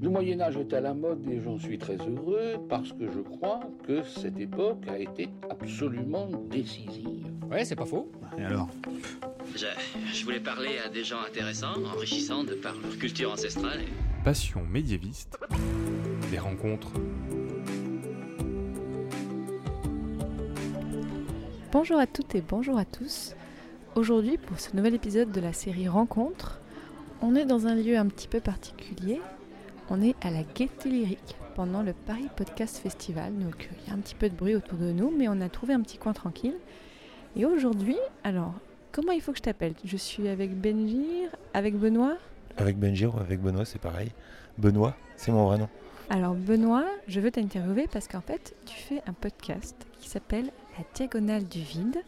Le Moyen Âge est à la mode et j'en suis très heureux parce que je crois que cette époque a été absolument décisive. Ouais, c'est pas faux. Et alors? Je, je, voulais parler à des gens intéressants, enrichissants de par leur culture ancestrale. Et... Passion médiéviste, des rencontres. Bonjour à toutes et bonjour à tous. Aujourd'hui, pour ce nouvel épisode de la série Rencontres, on est dans un lieu un petit peu particulier. On est à la Gaieté Lyrique pendant le Paris Podcast Festival. Donc il y a un petit peu de bruit autour de nous, mais on a trouvé un petit coin tranquille. Et aujourd'hui, alors, comment il faut que je t'appelle? Je suis avec Benjir, avec Benoît? Avec Benjir ou avec Benoît, c'est pareil. Benoît, c'est mon vrai nom. Alors Benoît, je veux t'interviewer parce qu'en fait, tu fais un podcast qui s'appelle La Diagonale du Vide,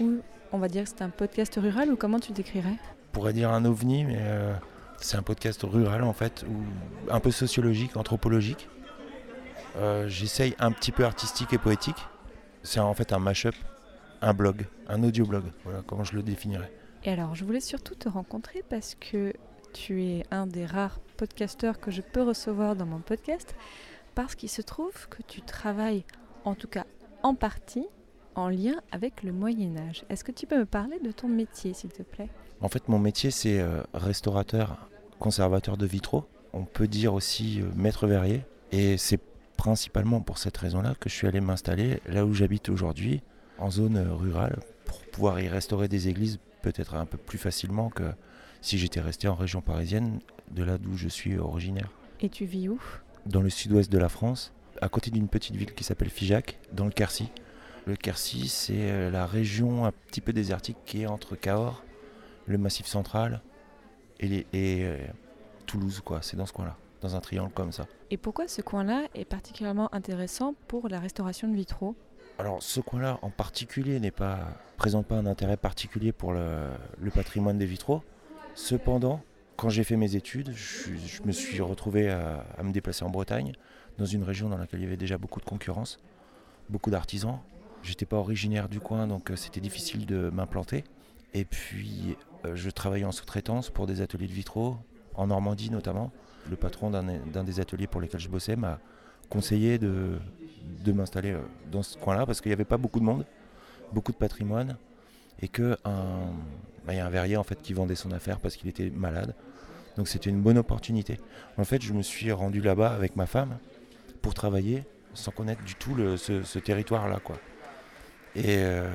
où on va dire que c'est un podcast rural ou comment tu décrirais? On pourrait dire un ovni, mais euh, c'est un podcast rural en fait, ou un peu sociologique, anthropologique. Euh, J'essaye un petit peu artistique et poétique. C'est en fait un mash-up, un blog, un audio-blog. Voilà comment je le définirais. Et alors, je voulais surtout te rencontrer parce que tu es un des rares podcasteurs que je peux recevoir dans mon podcast, parce qu'il se trouve que tu travailles, en tout cas en partie, en lien avec le Moyen Âge. Est-ce que tu peux me parler de ton métier, s'il te plaît? En fait, mon métier, c'est euh, restaurateur, conservateur de vitraux. On peut dire aussi euh, maître verrier. Et c'est principalement pour cette raison-là que je suis allé m'installer là où j'habite aujourd'hui, en zone euh, rurale, pour pouvoir y restaurer des églises peut-être un peu plus facilement que si j'étais resté en région parisienne, de là d'où je suis originaire. Et tu vis où? Dans le sud-ouest de la France, à côté d'une petite ville qui s'appelle Figeac, dans le Quercy. Le Quercy, c'est la région un petit peu désertique qui est entre Cahors, le Massif central et, les, et euh, Toulouse, quoi. C'est dans ce coin-là, dans un triangle comme ça. Et pourquoi ce coin-là est particulièrement intéressant pour la restauration de vitraux? Alors, ce coin-là en particulier n'est pas présente pas un intérêt particulier pour le, le patrimoine des vitraux. Cependant, quand j'ai fait mes études, je, je, me suis retrouvé à, à me déplacer en Bretagne, dans une région dans laquelle il y avait déjà beaucoup de concurrence, beaucoup d'artisans, J'étais pas originaire du coin, donc euh, c'était difficile de m'implanter. Et puis, euh, je travaillais en sous-traitance pour des ateliers de vitraux, en Normandie notamment. Le patron d'un des ateliers pour lesquels je bossais m'a conseillé de, de m'installer dans ce coin-là parce qu'il n'y avait pas beaucoup de monde, beaucoup de patrimoine, et qu'il bah, y a un verrier en fait qui vendait son affaire parce qu'il était malade. Donc c'était une bonne opportunité. En fait, je me suis rendu là-bas avec ma femme pour travailler sans connaître du tout ce, ce territoire-là, quoi. Et euh,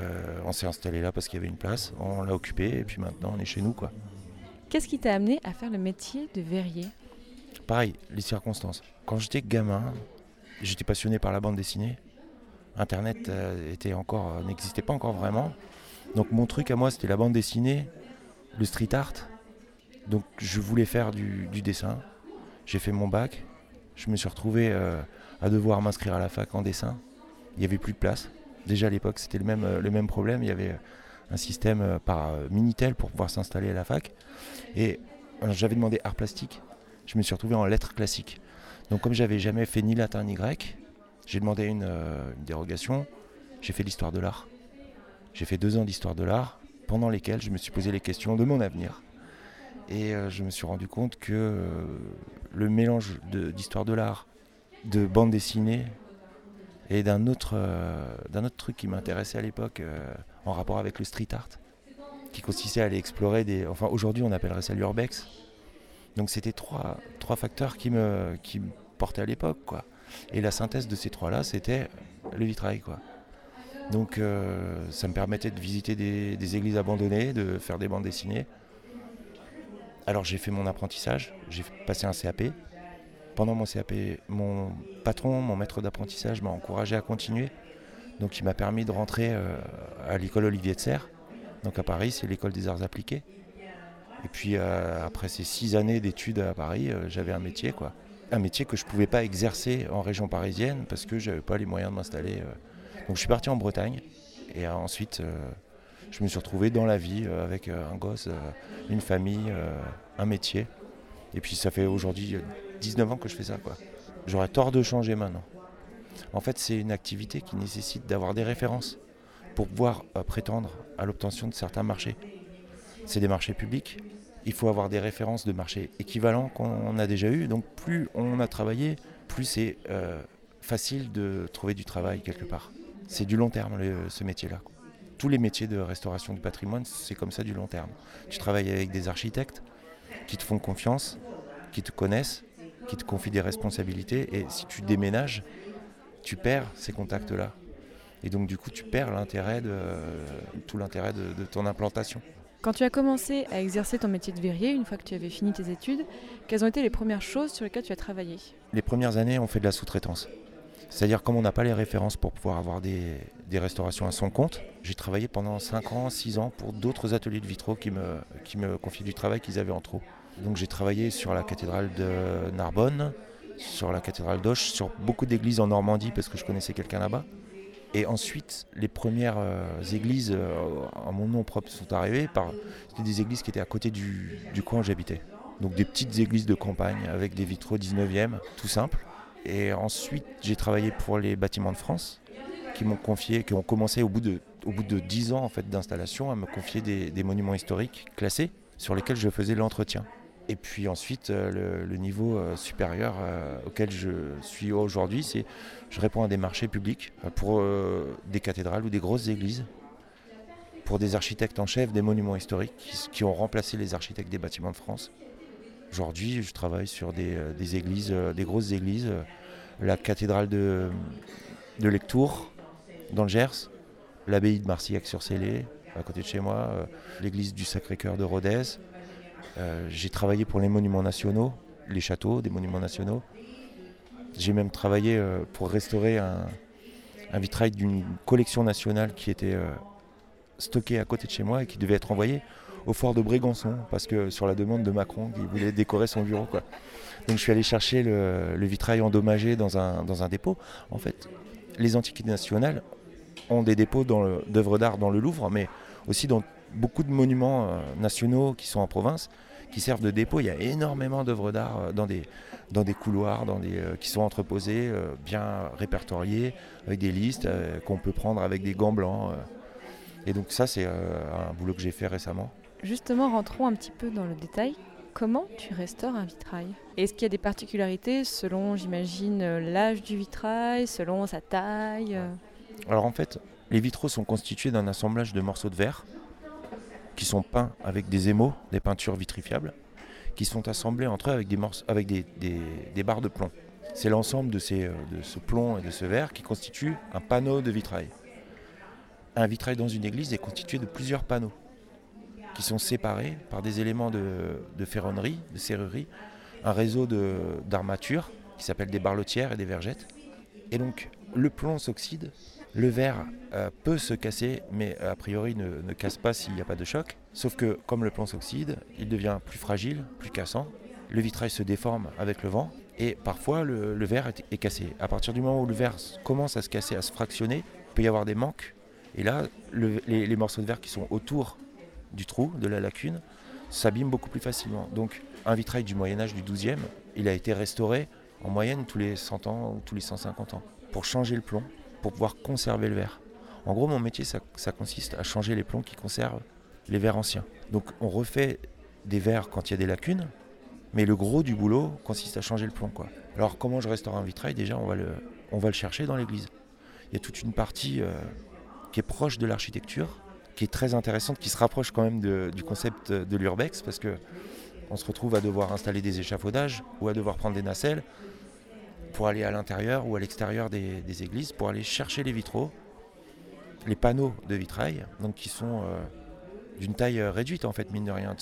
on s'est installé là parce qu'il y avait une place, on l'a occupé et puis maintenant on est chez nous quoi. Qu'est-ce qui t'a amené à faire le métier de verrier? Pareil, les circonstances. Quand j'étais gamin, j'étais passionné par la bande dessinée. Internet euh, était encore n'existait pas encore vraiment. Donc mon truc à moi c'était la bande dessinée, le street art. Donc je voulais faire du, du dessin. J'ai fait mon bac. Je me suis retrouvé euh, à devoir m'inscrire à la fac en dessin. Il n'y avait plus de place. Déjà à l'époque, c'était le même, même problème. Il y avait un système par Minitel pour pouvoir s'installer à la fac. Et j'avais demandé art plastique. Je me suis retrouvé en lettres classiques. Donc comme j'avais jamais fait ni latin ni grec, j'ai demandé une, euh, dérogation. J'ai fait l'histoire de l'art. J'ai fait deux ans d'histoire de l'art, pendant lesquels je me suis posé les questions de mon avenir. Et euh, je me suis rendu compte que euh, le mélange d'histoire de l'art, de bande dessinée, et d'un autre, euh, autre truc qui m'intéressait à l'époque euh, en rapport avec le street art, qui consistait à aller explorer des. Enfin, aujourd'hui, on appellerait ça l'urbex. Donc, c'était trois, trois facteurs qui me, qui me portaient à l'époque, quoi. Et la synthèse de ces trois-là, c'était le vitrail, quoi. Donc, euh, ça me permettait de visiter des, des églises abandonnées, de faire des bandes dessinées. Alors, j'ai fait mon apprentissage, j'ai passé un CAP, pendant mon CAP, mon patron, mon maître d'apprentissage m'a encouragé à continuer. Donc il m'a permis de rentrer euh, à l'école Olivier de Serre. Donc à Paris, c'est l'école des arts appliqués. Et puis euh, après ces six années d'études à Paris, euh, j'avais un métier quoi. Un métier que je ne pouvais pas exercer en région parisienne parce que je n'avais pas les moyens de m'installer. Donc je suis parti en Bretagne et ensuite je me suis retrouvé dans la vie avec un gosse, une famille, un métier. Et puis ça fait aujourd'hui 19 ans que je fais ça. quoi. J'aurais tort de changer maintenant. En fait, c'est une activité qui nécessite d'avoir des références pour pouvoir euh, prétendre à l'obtention de certains marchés. C'est des marchés publics il faut avoir des références de marché équivalents qu'on a déjà eu. Donc plus on a travaillé, plus c'est euh, facile de trouver du travail quelque part. C'est du long terme ce métier-là. Tous les métiers de restauration du patrimoine, c'est comme ça du long terme. Tu travailles avec des architectes qui te font confiance, qui te connaissent, qui te confient des responsabilités. Et si tu déménages, tu perds ces contacts-là. Et donc du coup, tu perds l'intérêt de, tout l'intérêt de, ton implantation. Quand tu as commencé à exercer ton métier de verrier, une fois que tu avais fini tes études, quelles ont été les premières choses sur lesquelles tu as travaillé? Les premières années, on fait de la sous-traitance. C'est-à-dire comme on n'a pas les références pour pouvoir avoir des, restaurations à son compte, j'ai travaillé pendant 5 ans, 6 ans pour d'autres ateliers de vitraux qui me, qui me confiaient du travail qu'ils avaient en trop. Donc j'ai travaillé sur la cathédrale de Narbonne, sur la cathédrale d'Auch, sur beaucoup d'églises en Normandie parce que je connaissais quelqu'un là-bas. Et ensuite, les premières euh, églises euh, en mon nom propre sont arrivées. C'était des églises qui étaient à côté du, coin où j'habitais. Donc des petites églises de campagne avec des vitraux 19e, tout simple. Et ensuite, j'ai travaillé pour les bâtiments de France qui m'ont confié, qui ont commencé au bout de, au bout de 10 ans en fait, d'installation à me confier des monuments historiques classés sur lesquels je faisais l'entretien. Et puis ensuite, euh, le, niveau euh, supérieur euh, auquel je suis aujourd'hui, c'est je réponds à des marchés publics pour des cathédrales ou des grosses églises, pour des architectes en chef des monuments historiques qui, ont remplacé les architectes des bâtiments de France. Aujourd'hui, je travaille sur des, églises, des grosses églises, la cathédrale de, Lectour, dans le Gers, l'abbaye de Marcillac-sur-Célé, à côté de chez moi, l'église du Sacré-Cœur de Rodez, j'ai travaillé pour les monuments nationaux, les châteaux des monuments nationaux. J'ai même travaillé euh, pour restaurer un, vitrail d'une collection nationale qui était euh, stocké à côté de chez moi et qui devait être envoyé au fort de Brégançon, parce que sur la demande de Macron, qui voulait décorer son bureau. Donc je suis allé chercher le, vitrail endommagé dans un, dans un dépôt. En fait, les antiquités nationales ont des dépôts d'œuvres d'art dans le Louvre, mais aussi dans beaucoup de monuments nationaux qui sont en province qui servent de dépôt. Il y a énormément d'œuvres d'art euh, dans des, dans des couloirs dans des, euh, qui sont entreposés, euh, bien répertoriés, avec des listes qu'on peut prendre avec des gants blancs. Et donc ça, c'est un boulot que j'ai fait récemment. Justement, rentrons un petit peu dans le détail. Comment tu restaures un vitrail? Est-ce qu'il y a des particularités selon, j'imagine, l'âge du vitrail, selon sa taille? Alors en fait, les vitraux sont constitués d'un assemblage de morceaux de verre qui sont peints avec des émaux, des peintures vitrifiables, qui sont assemblés entre eux avec des, barres de plomb. C'est l'ensemble euh, de ce plomb et de ce verre qui constitue un panneau de vitrail. Un vitrail dans une église est constitué de plusieurs panneaux qui sont séparés par des éléments de, ferronnerie, de serrurerie, un réseau d'armatures qui s'appelle des barlotières et des vergettes. Et donc le plomb s'oxyde le verre euh, peut se casser, mais a priori ne, casse pas s'il n'y a pas de choc. Sauf que comme le plomb s'oxyde, il devient plus fragile, plus cassant. Le vitrail se déforme avec le vent et parfois le, verre est, cassé. À partir du moment où le verre commence à se casser, à se fractionner, il peut y avoir des manques. Et là, les, morceaux de verre qui sont autour du trou, de la lacune, s'abîment beaucoup plus facilement. Donc un vitrail du Moyen Âge du 12e, il a été restauré en moyenne tous les 100 ans ou tous les 150 ans pour changer le plomb pour pouvoir conserver le verre. En gros, mon métier, ça, consiste à changer les plombs qui conservent les verres anciens. Donc, on refait des verres quand il y a des lacunes, mais le gros du boulot consiste à changer le plomb. Quoi. Alors, comment je restaure un vitrail? Déjà, on va le, chercher dans l'église. Il y a toute une partie euh, qui est proche de l'architecture, qui est très intéressante, qui se rapproche quand même du concept de l'urbex, parce que on se retrouve à devoir installer des échafaudages ou à devoir prendre des nacelles pour aller à l'intérieur ou à l'extérieur des, églises, pour aller chercher les vitraux, les panneaux de vitrail, donc qui sont euh, d'une taille euh, réduite en fait, mine de rien.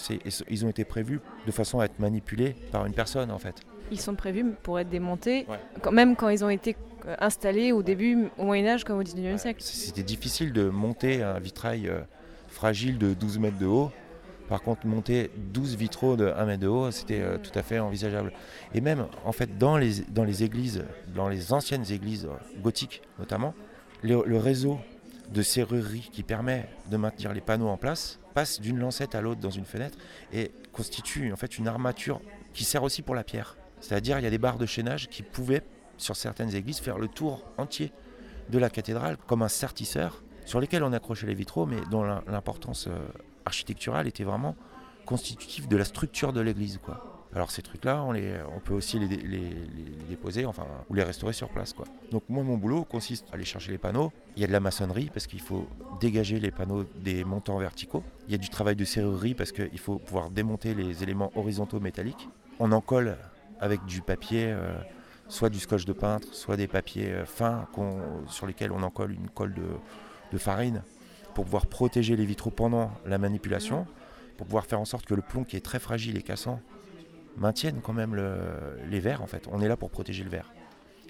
ils ont été prévus de façon à être manipulés par une personne en fait. Ils sont prévus pour être démontés, quand même quand ils ont été euh, installés au début, au Moyen-Âge comme au 19e siècle. C'était difficile de monter un vitrail fragile de 12 mètres de haut par contre, monter 12 vitraux de 1 mètre de haut, c'était euh, tout à fait envisageable. Et même, en fait, dans les, églises, dans les anciennes églises euh, gothiques notamment, le, réseau de serrurerie qui permet de maintenir les panneaux en place passe d'une lancette à l'autre dans une fenêtre et constitue en fait une armature qui sert aussi pour la pierre. C'est-à-dire, il y a des barres de chaînage qui pouvaient, sur certaines églises, faire le tour entier de la cathédrale comme un sertisseur sur lesquels on accrochait les vitraux, mais dont l'importance euh, architecturale était vraiment constitutifs de la structure de l'église. Alors ces trucs-là, on, peut aussi les, déposer, enfin, ou les restaurer sur place. Donc moi, mon boulot consiste à aller chercher les panneaux. Il y a de la maçonnerie parce qu'il faut dégager les panneaux des montants verticaux. Il y a du travail de serrurerie parce qu'il faut pouvoir démonter les éléments horizontaux métalliques. On en colle avec du papier, euh, soit du scotch de peintre, soit des papiers euh, fins sur lesquels on en colle une colle de farine pour pouvoir protéger les vitraux pendant la manipulation, pour pouvoir faire en sorte que le plomb qui est très fragile et cassant maintienne quand même le- les verres en fait. On est là pour protéger le verre.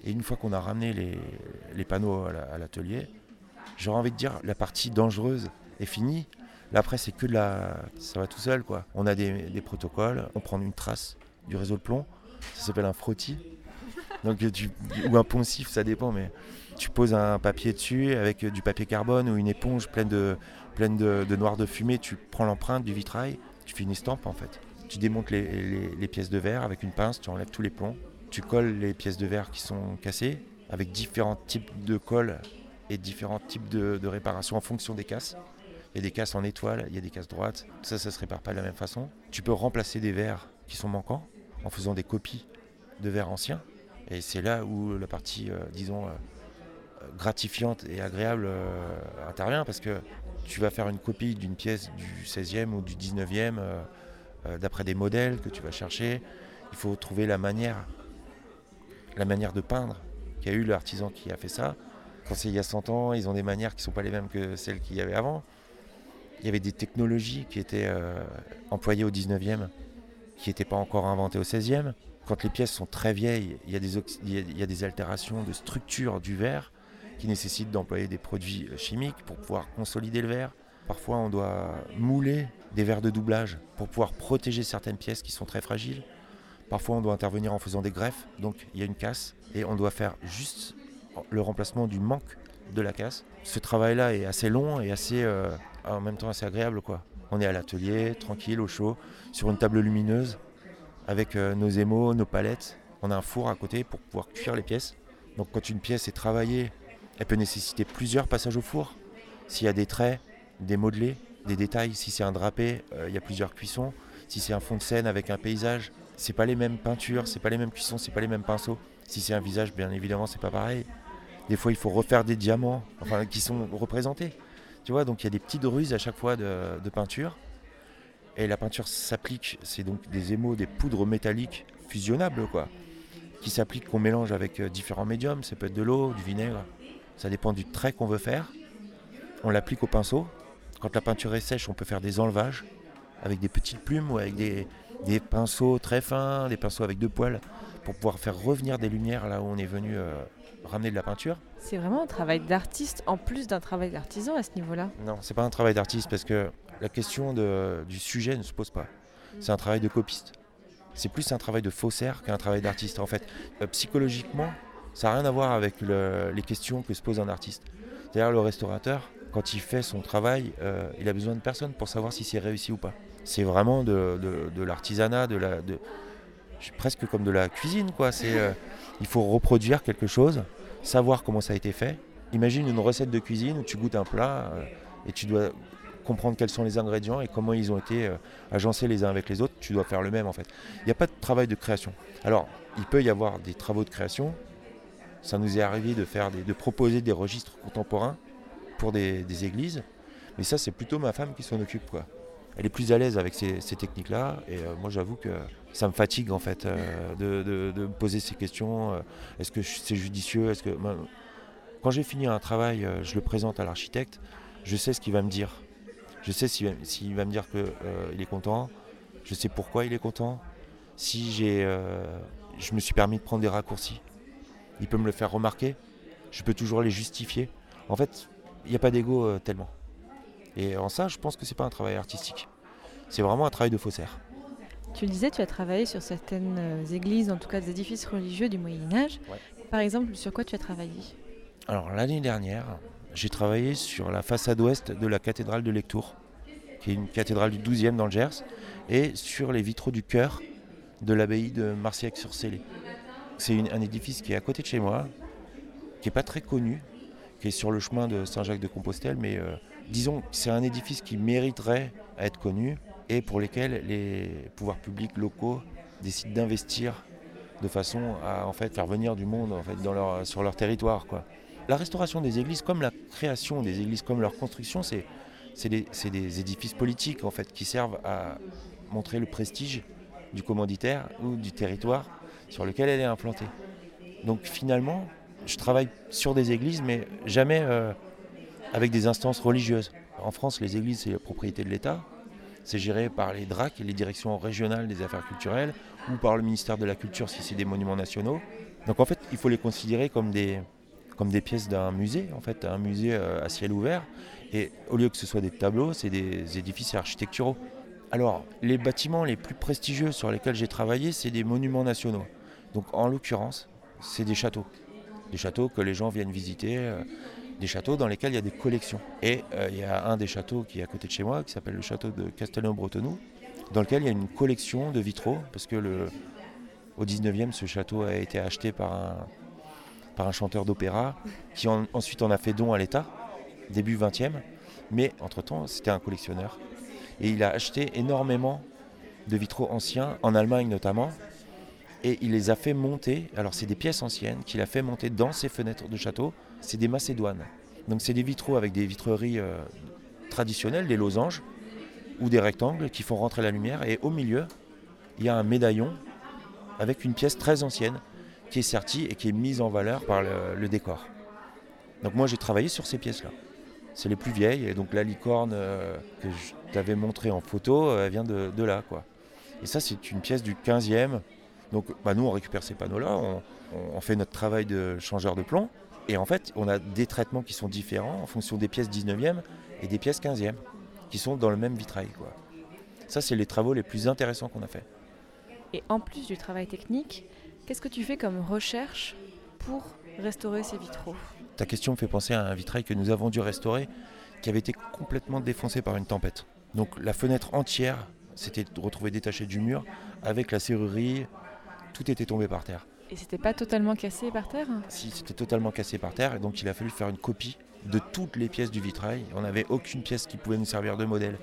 Et une fois qu'on a ramené les, panneaux à l'atelier, j'aurais envie de dire la partie dangereuse est finie. Là après c'est que de la. ça va tout seul quoi. On a des, des protocoles, on prend une trace du réseau de plomb, ça s'appelle un frottis. Donc, tu- ou un poncif, ça dépend, mais tu poses un papier dessus avec du papier carbone ou une éponge pleine de, pleine de, noir de fumée, tu prends l'empreinte du vitrail, tu fais une estampe en fait. Tu démontes les, les- les pièces de verre avec une pince, tu enlèves tous les plombs, tu colles les pièces de verre qui sont cassées avec différents types de colle et différents types de, de réparations en fonction des casses. Il y a des casses en étoile, il y a des casses droites, ça, ça se répare pas de la même façon. Tu peux remplacer des verres qui sont manquants en faisant des copies de verres anciens. Et c'est là où la partie, euh, disons, euh, gratifiante et agréable euh, intervient parce que tu vas faire une copie d'une pièce du 16e ou du 19e euh, euh, d'après des modèles que tu vas chercher. Il faut trouver la manière, la manière de peindre qu'a eu l'artisan qui a fait ça. Quand c'est il y a 100 ans, ils ont des manières qui ne sont pas les mêmes que celles qu'il y avait avant. Il y avait des technologies qui étaient employées au 19e qui n'étaient pas encore inventées au 16e. Quand les pièces sont très vieilles, il y a des, altérations de structure du verre qui nécessitent d'employer des produits euh, chimiques pour pouvoir consolider le verre. Parfois, on doit mouler des verres de doublage pour pouvoir protéger certaines pièces qui sont très fragiles. Parfois, on doit intervenir en faisant des greffes, donc il y a une casse, et on doit faire juste le remplacement du manque de la casse. Ce travail-là est assez long et assez, euh, en même temps assez agréable. Quoi. On est à l'atelier, tranquille, au chaud, sur une table lumineuse, avec euh, nos émaux, nos palettes. On a un four à côté pour pouvoir cuire les pièces. Donc quand une pièce est travaillée, elle peut nécessiter plusieurs passages au four. S'il y a des traits, des modelés, des détails, si c'est un drapé, euh, il y a plusieurs cuissons. Si c'est un fond de scène avec un paysage, c'est pas les mêmes peintures, c'est pas les mêmes cuissons, c'est pas les mêmes pinceaux. Si c'est un visage, bien évidemment, c'est pas pareil. Des fois, il faut refaire des diamants, qui sont représentés. Tu vois, donc il y a des petites ruses à chaque fois de peinture. Et la peinture s'applique, c'est donc des émaux, des poudres métalliques fusionnables, quoi, qui s'appliquent, qu'on mélange avec euh, différents médiums. Ça peut être de l'eau, du vinaigre. Ça dépend du trait qu'on veut faire. On l'applique au pinceau. Quand la peinture est sèche, on peut faire des enlevages avec des petites plumes ou avec des, des pinceaux très fins, des pinceaux avec deux poils, pour pouvoir faire revenir des lumières là où on est venu euh, ramener de la peinture. C'est vraiment un travail d'artiste en plus d'un travail d'artisan à ce niveau-là. Non, c'est pas un travail d'artiste parce que la question de- du sujet ne se pose pas. C'est un travail de copiste. C'est plus un travail de faussaire qu'un travail d'artiste. En fait, Euh, psychologiquement, ça n'a rien à voir avec le- les questions que se pose un artiste. C'est-à-dire le restaurateur, quand il fait son travail, euh, il a besoin de personne pour savoir si c'est réussi ou pas. C'est vraiment de, l'artisanat, de la, de, presque comme de la cuisine, quoi. C'est, euh, il faut reproduire quelque chose, savoir comment ça a été fait. Imagine une recette de cuisine où tu goûtes un plat euh, et tu dois comprendre quels sont les ingrédients et comment ils ont été euh, agencés les uns avec les autres. Tu dois faire le même en fait. Il n'y a pas de travail de création. Alors, il peut y avoir des travaux de création. Ça nous est arrivé de faire de proposer des registres contemporains pour des, églises. Mais ça, c'est plutôt ma femme qui s'en occupe. Elle est plus à l'aise avec ces, techniques-là. Et euh, moi, j'avoue que ça me fatigue en fait euh, de, me poser ces questions. Est-ce que c'est judicieux Est-ce que quand j'ai fini un travail, je le présente à l'architecte. Je sais ce qu'il va me dire. Je sais s'il va, s'il va me dire qu'il est content. Je sais pourquoi il est content. Si j'ai, euh, je me suis permis de prendre des raccourcis, il peut me le faire remarquer. Je peux toujours les justifier. En fait, il n'y a pas d'ego euh, tellement. Et en ça, je pense que c'est pas un travail artistique. C'est vraiment un travail de faussaire. Tu le disais, tu as travaillé sur certaines euh, églises, en tout cas des édifices religieux du Moyen Âge. Ouais. Par exemple, sur quoi tu as travaillé? Alors l'année dernière, j'ai travaillé sur la façade ouest de la cathédrale de Lectour, qui est une cathédrale du 12e dans le Gers, et sur les vitraux du chœur de l'abbaye de Marciac-sur-Célé. C'est un édifice qui est à côté de chez moi, qui n'est pas très connu, qui est sur le chemin de Saint-Jacques de Compostelle, mais euh, disons que c'est un édifice qui mériterait à être connu. et pour lesquels les pouvoirs publics locaux décident d'investir de façon à en faire venir du monde sur leur territoire. La restauration des églises comme la création des églises comme leur construction c'est des édifices politiques en fait qui servent à montrer le prestige du commanditaire ou du territoire sur lequel elle est implantée. Donc finalement, je travaille sur des églises, mais jamais euh, avec des instances religieuses. En France, les églises, c'est la propriété de l'État. C'est géré par les DRAC, les directions régionales des affaires culturelles, ou par le ministère de la Culture si c'est des monuments nationaux. Donc en fait, il faut les considérer comme des, comme des pièces d'un musée, en fait, un musée euh, à ciel ouvert. Et au lieu que ce soit des tableaux, c'est des édifices architecturaux. Alors, les bâtiments les plus prestigieux sur lesquels j'ai travaillé, c'est des monuments nationaux. Donc en l'occurrence, c'est des châteaux. Des châteaux que les gens viennent visiter, euh, des châteaux dans lesquels il y a des collections. Et euh, il y a un des châteaux qui est à côté de chez moi, qui s'appelle le château de Castelnau-Bretonneux, dans lequel il y a une collection de vitraux, parce que le, au 19e, ce château a été acheté par un, par un chanteur d'opéra, qui en- ensuite en a fait don à l'État, début 20e. Mais entre-temps, c'était un collectionneur. Et il a acheté énormément de vitraux anciens, en Allemagne notamment, et il les a fait monter. Alors, c'est des pièces anciennes qu'il a fait monter dans ses fenêtres de château. C'est des Macédoines. Donc, c'est des vitraux avec des vitreries euh, traditionnelles, des losanges ou des rectangles qui font rentrer la lumière. Et au milieu, il y a un médaillon avec une pièce très ancienne qui est sortie et qui est mise en valeur par le, décor. Donc, moi, j'ai travaillé sur ces pièces-là. C'est les plus vieilles. Et donc, la licorne euh, que je t'avais montrée en photo, euh, elle vient de, là. Quoi. Et ça, c'est une pièce du 15e. Donc bah, nous, on récupère ces panneaux-là, on, fait notre travail de changeur de plomb. Et en fait, on a des traitements qui sont différents en fonction des pièces 19e et des pièces 15e, qui sont dans le même vitrail. Ça, c'est les travaux les plus intéressants qu'on a fait. Et en plus du travail technique, qu'est-ce que tu fais comme recherche pour restaurer ces vitraux? Ta question me fait penser à un vitrail que nous avons dû restaurer, qui avait été complètement défoncé par une tempête. Donc la fenêtre entière s'était retrouvée détachée du mur, avec la serrurerie, tout était tombé par terre. Et c'était pas totalement cassé par terre? Si, c'était totalement cassé par terre, et donc il a fallu faire une copie de toutes les pièces du vitrail. On n'avait aucune pièce qui pouvait nous servir de modèle.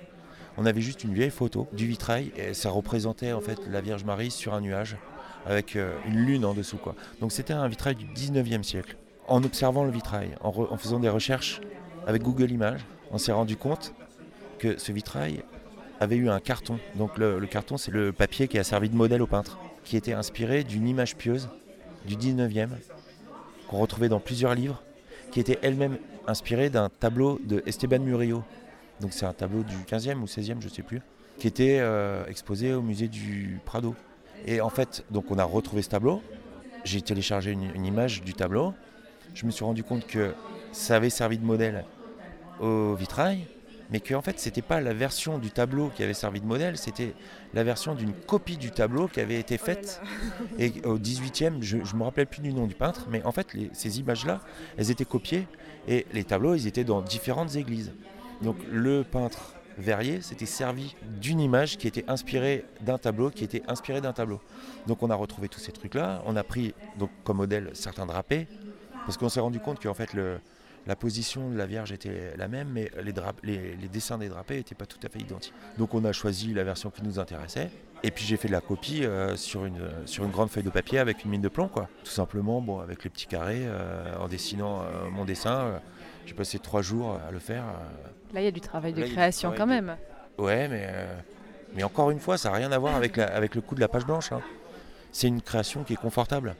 On avait juste une vieille photo du vitrail, et ça représentait en fait la Vierge Marie sur un nuage, avec euh, une lune en dessous. Quoi. Donc c'était un vitrail du 19e siècle. En observant le vitrail, en, faisant des recherches avec Google Images, on s'est rendu compte que ce vitrail avait eu un carton. Donc le, le carton, c'est le papier qui a servi de modèle au peintre, qui était inspiré d'une image pieuse du 19e, qu'on retrouvait dans plusieurs livres, qui était elle-même inspirée d'un tableau de Esteban Murillo. Donc c'est un tableau du 15e ou 16e, je ne sais plus, qui était euh, exposé au musée du Prado. Et en fait, donc on a retrouvé ce tableau. J'ai téléchargé une, une image du tableau. Je me suis rendu compte que ça avait servi de modèle au vitrail, mais qu'en fait, c'était pas la version du tableau qui avait servi de modèle, c'était la version d'une copie du tableau qui avait été faite et au 18e, je ne me rappelle plus du nom du peintre, mais en fait, les- ces images-là, elles étaient copiées et les tableaux, ils étaient dans différentes églises. Donc le peintre Verrier s'était servi d'une image qui était inspirée d'un tableau, qui était inspirée d'un tableau. Donc on a retrouvé tous ces trucs-là. On a pris donc comme modèle certains drapés, parce qu'on s'est rendu compte qu'en fait la position de la Vierge était la même, mais les, dessins des drapés n'étaient pas tout à fait identiques. Donc on a choisi la version qui nous intéressait. Et puis j'ai fait de la copie euh, sur, une, grande feuille de papier avec une mine de plomb, quoi. Tout simplement, bon, avec les petits carrés, euh, en dessinant euh, mon dessin. j'ai passé trois jours à le faire. Là, il y a du travail de Là, création travail quand de- même. Ouais, mais, euh, mais encore une fois, ça n'a rien à voir avec, la- avec le coup de la page blanche. hein. C'est une création qui est confortable.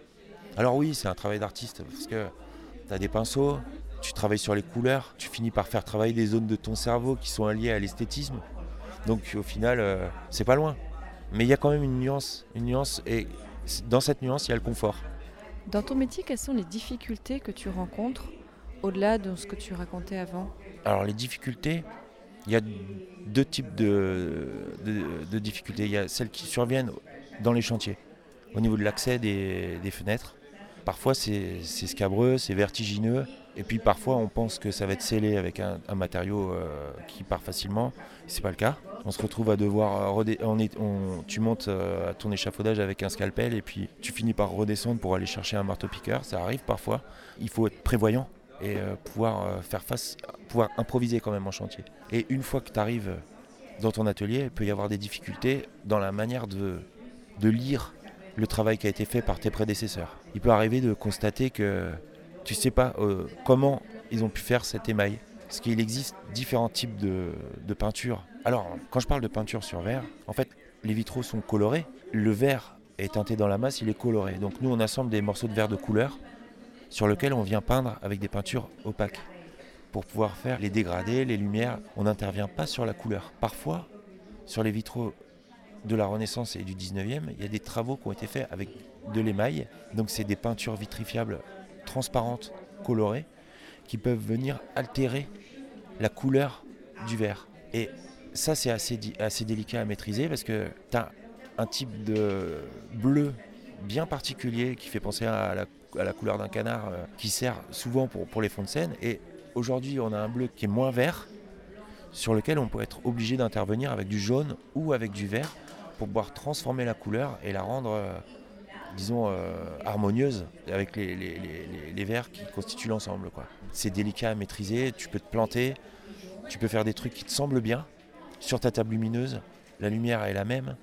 Alors oui, c'est un travail d'artiste, parce que tu as des pinceaux, tu travailles sur les couleurs, tu finis par faire travailler des zones de ton cerveau qui sont alliées à l'esthétisme. Donc au final, euh, c'est pas loin. Mais il y a quand même une nuance, une nuance, et dans cette nuance, il y a le confort. Dans ton métier, quelles sont les difficultés que tu rencontres au-delà de ce que tu racontais avant Alors les difficultés, il y a deux types de, difficultés. Il y a celles qui surviennent dans les chantiers, au niveau de l'accès des, fenêtres. Parfois c'est scabreux, c'est vertigineux, et puis parfois on pense que ça va être scellé avec un, matériau euh, qui part facilement. C'est pas le cas. On se retrouve à devoir euh, tu montes euh, à ton échafaudage avec un scalpel et puis tu finis par redescendre pour aller chercher un marteau piqueur. Ça arrive parfois. Il faut être prévoyant et euh, pouvoir euh, faire face, pouvoir improviser quand même en chantier. Et une fois que tu arrives dans ton atelier, il peut y avoir des difficultés dans la manière de, lire le travail qui a été fait par tes prédécesseurs. Il peut arriver de constater que tu ne sais pas euh, comment ils ont pu faire cet émail. Parce qu'il existe différents types de, de peinture. Alors, quand je parle de peinture sur verre, en fait, les vitraux sont colorés. Le verre est teinté dans la masse, il est coloré. Donc nous, on assemble des morceaux de verre de couleur sur lesquels on vient peindre avec des peintures opaques pour pouvoir faire les dégradés, les lumières. On n'intervient pas sur la couleur. Parfois, sur les vitraux de la Renaissance et du 19e, il y a des travaux qui ont été faits avec de l'émail. Donc c'est des peintures vitrifiables transparentes, colorées, qui peuvent venir altérer la couleur du verre. Et ça, c'est assez, assez délicat à maîtriser parce que tu as un type de bleu bien particulier qui fait penser à la, couleur d'un canard euh, qui sert souvent pour, les fonds de scène. Et aujourd'hui, on a un bleu qui est moins vert sur lequel on peut être obligé d'intervenir avec du jaune ou avec du vert pour pouvoir transformer la couleur et la rendre, euh, disons, euh, harmonieuse avec les, verts qui constituent l'ensemble. C'est délicat à maîtriser, tu peux te planter, tu peux faire des trucs qui te semblent bien. Sur ta table lumineuse, la lumière est la même,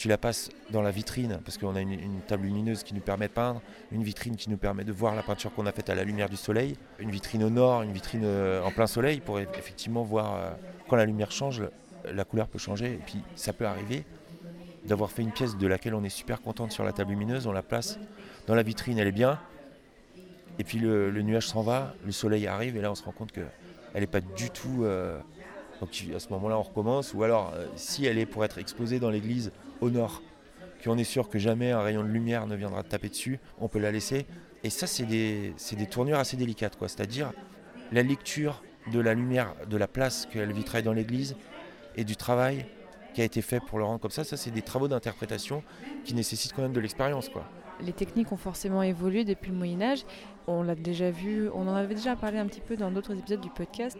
tu la passes dans la vitrine, parce qu'on a une, table lumineuse qui nous permet de peindre, une vitrine qui nous permet de voir la peinture qu'on a faite à la lumière du soleil, une vitrine au nord, une vitrine euh, en plein soleil, pour effectivement voir euh, quand la lumière change, la couleur peut changer. Et puis ça peut arriver d'avoir fait une pièce de laquelle on est super contente sur la table lumineuse, on la place dans la vitrine, elle est bien, et puis le, nuage s'en va, le soleil arrive, et là on se rend compte qu'elle n'est pas du tout... Euh, donc à ce moment-là, on recommence. Ou alors, si elle est pour être exposée dans l'église, au nord, qu'on est sûr que jamais un rayon de lumière ne viendra taper dessus, on peut la laisser. Et ça, c'est des, des, tournures assez délicates, quoi. C'est-à-dire la lecture de la lumière, de la place qu'elle vitraille dans l'église et du travail qui a été fait pour le rendre comme ça. Ça, c'est des travaux d'interprétation qui nécessitent quand même de l'expérience, quoi. Les techniques ont forcément évolué depuis le Moyen Âge. On l'a déjà vu, on en avait déjà parlé un petit peu dans d'autres épisodes du podcast.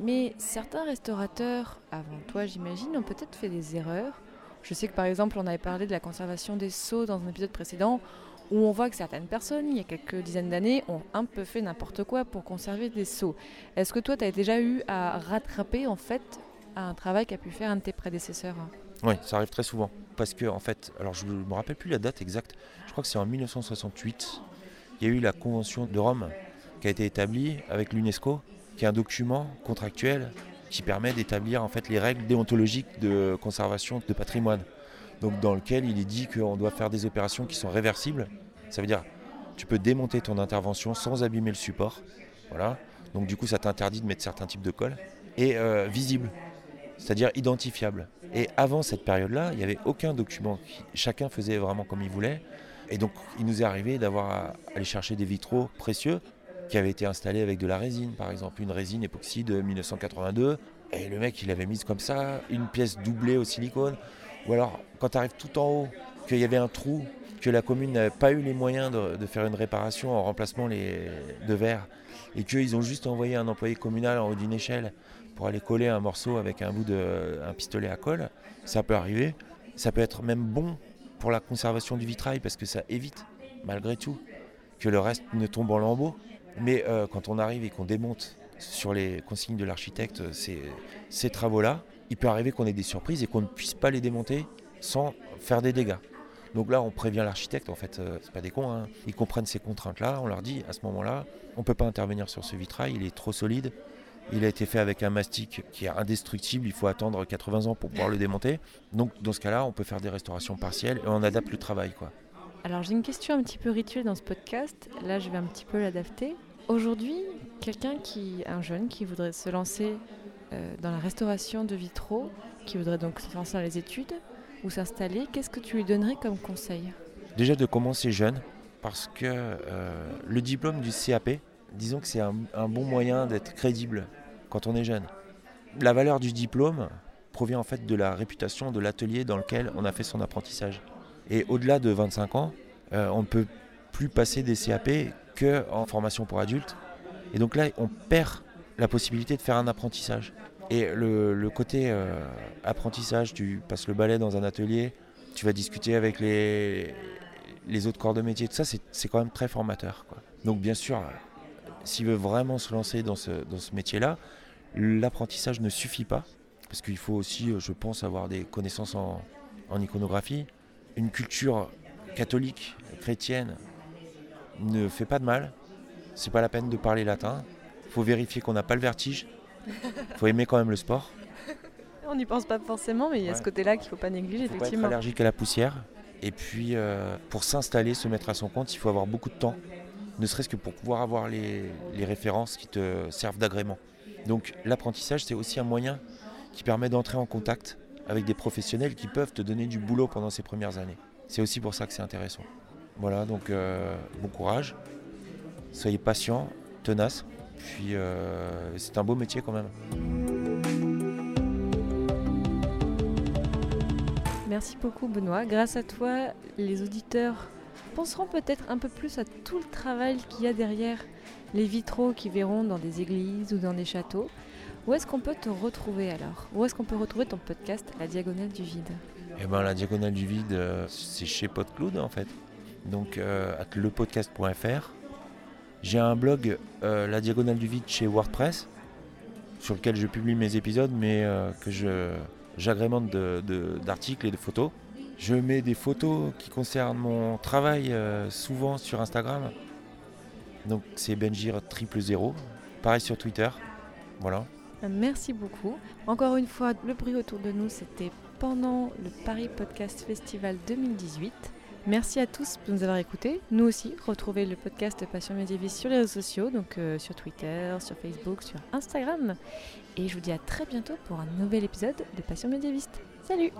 Mais certains restaurateurs, avant toi j'imagine, ont peut-être fait des erreurs je sais que par exemple, on avait parlé de la conservation des seaux dans un épisode précédent, où on voit que certaines personnes, il y a quelques dizaines d'années, ont un peu fait n'importe quoi pour conserver des seaux. Est-ce que toi, tu as déjà eu à rattraper en fait un travail qu'a pu faire un de tes prédécesseurs? Oui, ça arrive très souvent. Parce que, en fait, alors je ne me rappelle plus la date exacte, je crois que c'est en 1968, il y a eu la Convention de Rome qui a été établie avec l'UNESCO, qui est un document contractuel qui permet d'établir en fait les règles déontologiques de conservation de patrimoine. Donc dans lequel il est dit qu'on doit faire des opérations qui sont réversibles. Ça veut dire tu peux démonter ton intervention sans abîmer le support. Voilà. Donc du coup ça t'interdit de mettre certains types de colle. Et euh, visible, c'est-à-dire identifiable. Et avant cette période-là, il n'y avait aucun document. Chacun faisait vraiment comme il voulait. Et donc il nous est arrivé d'avoir à aller chercher des vitraux précieux qui avait été installé avec de la résine, par exemple, une résine époxy de 1982. Et le mec, il avait mis comme ça, une pièce doublée au silicone. Ou alors, quand tu arrives tout en haut, qu'il y avait un trou, que la commune n'avait pas eu les moyens de, faire une réparation en remplacement de verre, et qu'ils ont juste envoyé un employé communal en haut d'une échelle pour aller coller un morceau avec un bout de un pistolet à colle, ça peut arriver. Ça peut être même bon pour la conservation du vitrail parce que ça évite, malgré tout, que le reste ne tombe en lambeaux. Mais euh, quand on arrive et qu'on démonte sur les consignes de l'architecte ces, ces travaux-là, il peut arriver qu'on ait des surprises et qu'on ne puisse pas les démonter sans faire des dégâts. Donc là, on prévient l'architecte, en fait, euh, c'est pas des cons, hein. ils comprennent ces contraintes-là, on leur dit à ce moment-là, on ne peut pas intervenir sur ce vitrail, il est trop solide, il a été fait avec un mastic qui est indestructible, il faut attendre 80 ans pour pouvoir le démonter. Donc dans ce cas-là, on peut faire des restaurations partielles et on adapte le travail. Alors j'ai une question un petit peu rituelle dans ce podcast. Là, je vais un petit peu l'adapter. Aujourd'hui, quelqu'un qui, un jeune qui voudrait se lancer euh, dans la restauration de vitraux, qui voudrait donc se lancer dans les études ou s'installer, qu'est-ce que tu lui donnerais comme conseil? Déjà de commencer jeune, parce que euh, le diplôme du CAP, disons que c'est un, un bon moyen d'être crédible quand on est jeune. La valeur du diplôme provient en fait de la réputation de l'atelier dans lequel on a fait son apprentissage. Et au-delà de 25 ans, euh, on ne peut plus passer des CAP qu'en formation pour adultes. Et donc là, on perd la possibilité de faire un apprentissage. Et le, côté euh, apprentissage, tu passes le balai dans un atelier, tu vas discuter avec les, autres corps de métier, tout ça, c'est quand même très formateur. Donc bien sûr, s'il veut vraiment se lancer dans ce, métier-là, l'apprentissage ne suffit pas. parce qu'il faut aussi, euh, je pense, avoir des connaissances en, en iconographie. Une culture catholique, chrétienne, ne fait pas de mal. C'est pas la peine de parler latin. Il faut vérifier qu'on n'a pas le vertige. Il faut aimer quand même le sport. On n'y pense pas forcément, mais il y a Ouais. ce côté-là qu'il ne faut pas négliger, Il faut pas être effectivement. allergique à la poussière. Et puis, euh, pour s'installer, se mettre à son compte, il faut avoir beaucoup de temps. Ne serait-ce que pour pouvoir avoir les, les références qui te servent d'agrément. Donc, l'apprentissage, c'est aussi un moyen qui permet d'entrer en contact avec des professionnels qui peuvent te donner du boulot pendant ces premières années. C'est aussi pour ça que c'est intéressant. Voilà, donc euh, bon courage. Soyez patient, tenace. Puis, euh, c'est un beau métier quand même. Merci beaucoup Benoît. Grâce à toi, les auditeurs penseront peut-être un peu plus à tout le travail qu'il y a derrière les vitraux qu'ils verront dans des églises ou dans des châteaux. Où est-ce qu'on peut te retrouver alors? Où est-ce qu'on peut retrouver ton podcast La Diagonale du Vide? Eh ben, la diagonale du vide, euh, c'est chez PodCloud en fait. Donc, euh, lepodcast.fr. J'ai un blog, euh, La diagonale du vide, chez WordPress, sur lequel je publie mes épisodes, mais euh, que je j'agrémente de- de- d'articles et de photos. Je mets des photos qui concernent mon travail souvent sur Instagram. Donc, c'est Benjir triple zéro. Pareil sur Twitter. Voilà. Merci beaucoup. Encore une fois, le bruit autour de nous, c'était pendant le Paris Podcast Festival 2018. Merci à tous de nous avoir écoutés. Nous aussi, retrouvez le podcast Passion Médiéviste sur les réseaux sociaux, donc euh, sur Twitter, sur Facebook, sur Instagram. Et je vous dis à très bientôt pour un nouvel épisode de Passion Médiéviste. Salut